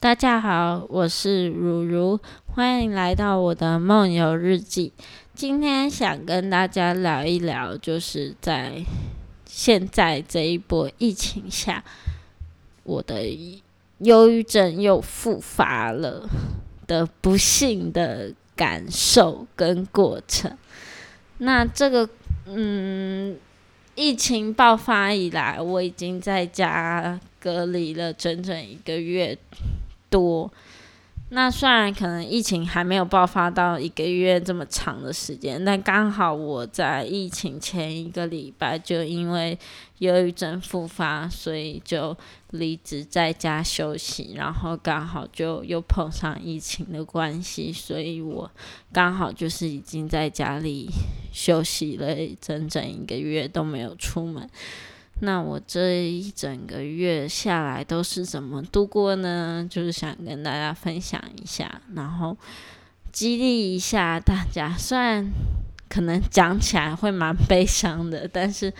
大家好，我是如如，欢迎来到我的梦游日记。今天想跟大家聊一聊，就是在现在这一波疫情下，我的忧郁症又复发了的不幸的感受跟过程。那这个，嗯，疫情爆发以来，我已经在家隔离了整整一个月。多，那虽然可能疫情还没有爆发到一个月这么长的时间，但刚好我在疫情前一个礼拜就因为忧郁症复发，所以就离职在家休息，然后刚好就又碰上疫情的关系，所以我刚好就是已经在家里休息了整整一个月都没有出门。那我这一整个月下来都是怎么度过呢？就是想跟大家分享一下，然后激励一下大家。虽然可能讲起来会蛮悲伤的，但是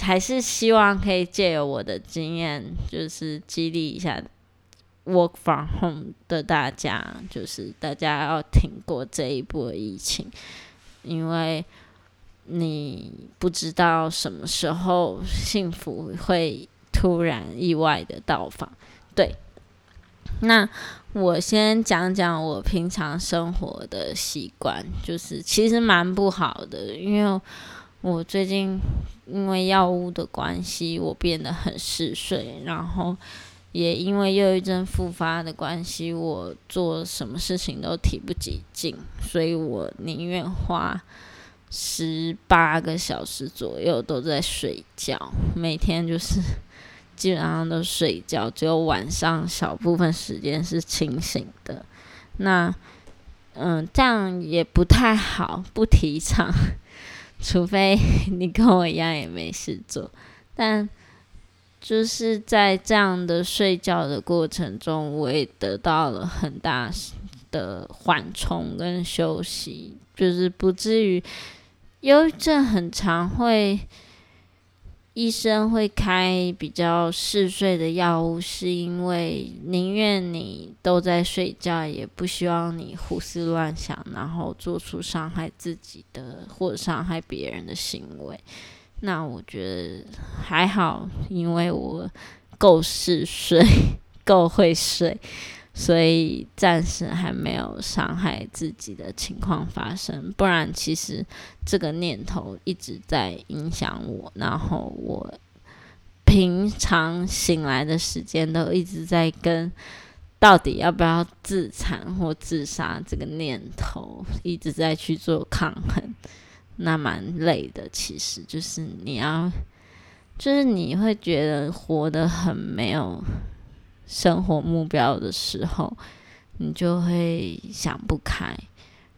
还是希望可以借由我的经验，就是激励一下 work from home 的大家，就是大家要挺过这一波疫情，因为。你不知道什么时候幸福会突然意外的到访，对。那我先讲讲我平常生活的习惯，就是其实蛮不好的，因为我最近因为药物的关系，我变得很嗜睡，然后也因为忧郁症复发的关系，我做什么事情都提不起劲，所以我宁愿花。十八个小时左右都在睡觉，每天就是 基本上都睡觉，只有晚上小部分时间是清醒的。那嗯，这样也不太好，不提倡，除非 你跟我一样也没事做。但就是在这样的睡觉的过程中，我也得到了很大的缓冲跟休息，就是不至于。忧郁症很常会，医生会开比较嗜睡的药物，是因为宁愿你都在睡觉，也不希望你胡思乱想，然后做出伤害自己的或伤害别人的行为。那我觉得还好，因为我够嗜睡，够会睡。所以暂时还没有伤害自己的情况发生，不然其实这个念头一直在影响我，然后我平常醒来的时间都一直在跟到底要不要自残或自杀这个念头一直在去做抗衡，那蛮累的。其实就是你要，就是你会觉得活得很没有。生活目标的时候，你就会想不开，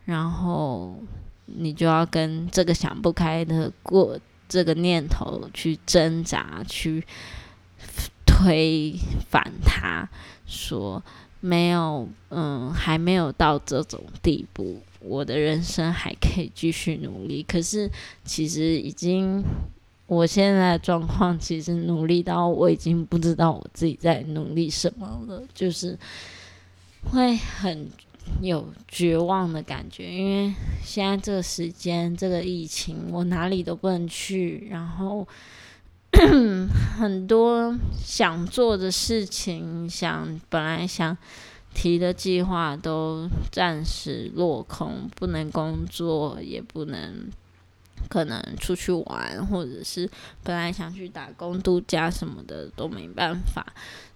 然后你就要跟这个想不开的过这个念头去挣扎，去推反他，说没有，嗯，还没有到这种地步，我的人生还可以继续努力。可是其实已经。我现在的状况其实努力到我已经不知道我自己在努力什么了，就是会很有绝望的感觉，因为现在这个时间，这个疫情，我哪里都不能去，然后 很多想做的事情，想本来想提的计划都暂时落空，不能工作，也不能。可能出去玩，或者是本来想去打工度假什么的都没办法，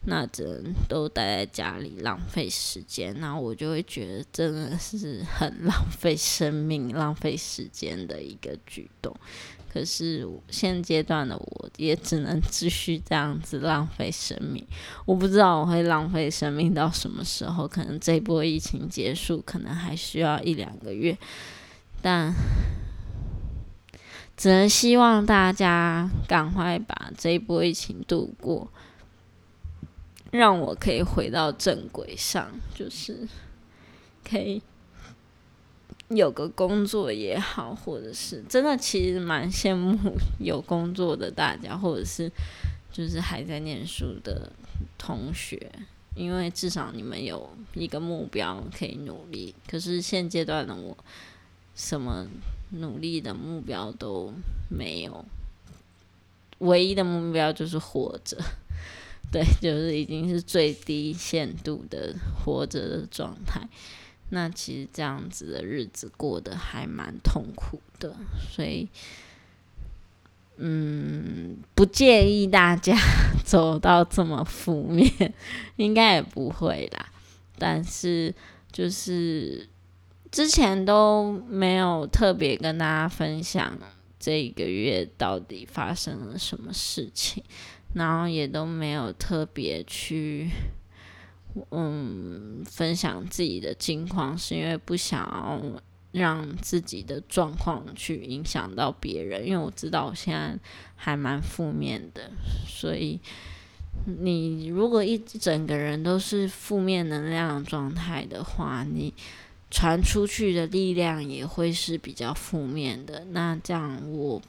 那只能都待在家里浪费时间。那我就会觉得真的是很浪费生命、浪费时间的一个举动。可是现阶段的我也只能继续这样子浪费生命。我不知道我会浪费生命到什么时候，可能这波疫情结束，可能还需要一两个月，但。只能希望大家赶快把这一波疫情度过，让我可以回到正轨上，就是可以有个工作也好，或者是真的其实蛮羡慕有工作的大家，或者是就是还在念书的同学，因为至少你们有一个目标可以努力。可是现阶段的我，什么努力的目标都没有，唯一的目标就是活着。对，就是已经是最低限度的活着的状态。那其实这样子的日子过得还蛮痛苦的，所以。嗯，不建议大家 走到这么负面，应该也不会啦。但是就是之前都没有特别跟大家分享这一个月到底发生了什么事情，然后也都没有特别去嗯分享自己的近况，是因为不想要。让自己的状况去影响到别人，因为我知道我现在还蛮负面的，所以你如果一整个人都是负面能量状态的话，你传出去的力量也会是比较负面的。那这样我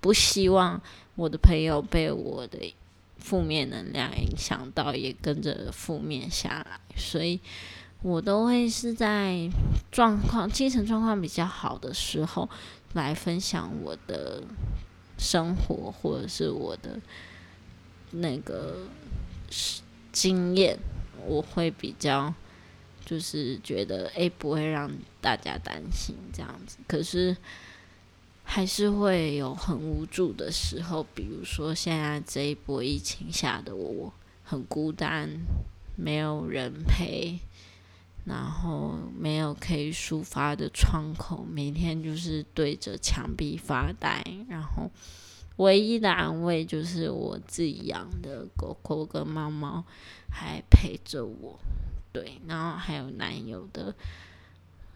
不希望我的朋友被我的负面能量影响到，也跟着负面下来，所以。我都会是在状况精神状况比较好的时候来分享我的生活，或者是我的那个经验，我会比较就是觉得诶不会让大家担心这样子。可是还是会有很无助的时候，比如说现在这一波疫情下的我很孤单，没有人陪。然后没有可以抒发的窗口，每天就是对着墙壁发呆。然后唯一的安慰就是我自己养的狗狗跟猫猫还陪着我，对，然后还有男友的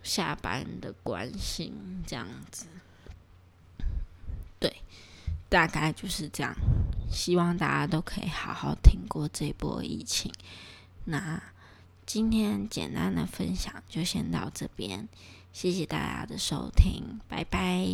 下班的关心，这样子，对，大概就是这样。希望大家都可以好好挺过这波疫情。那。今天简单的分享就先到这边，谢谢大家的收听，拜拜。